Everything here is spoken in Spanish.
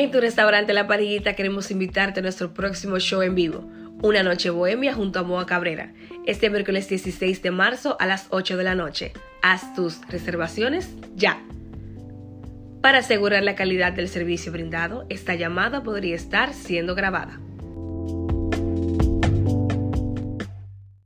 En tu restaurante La Parillita queremos invitarte a nuestro próximo show en vivo, Una Noche Bohemia junto a Moa Cabrera, este miércoles 16 de marzo a las 8 de la noche. Haz tus reservaciones ya. Para asegurar la calidad del servicio brindado, esta llamada podría estar siendo grabada.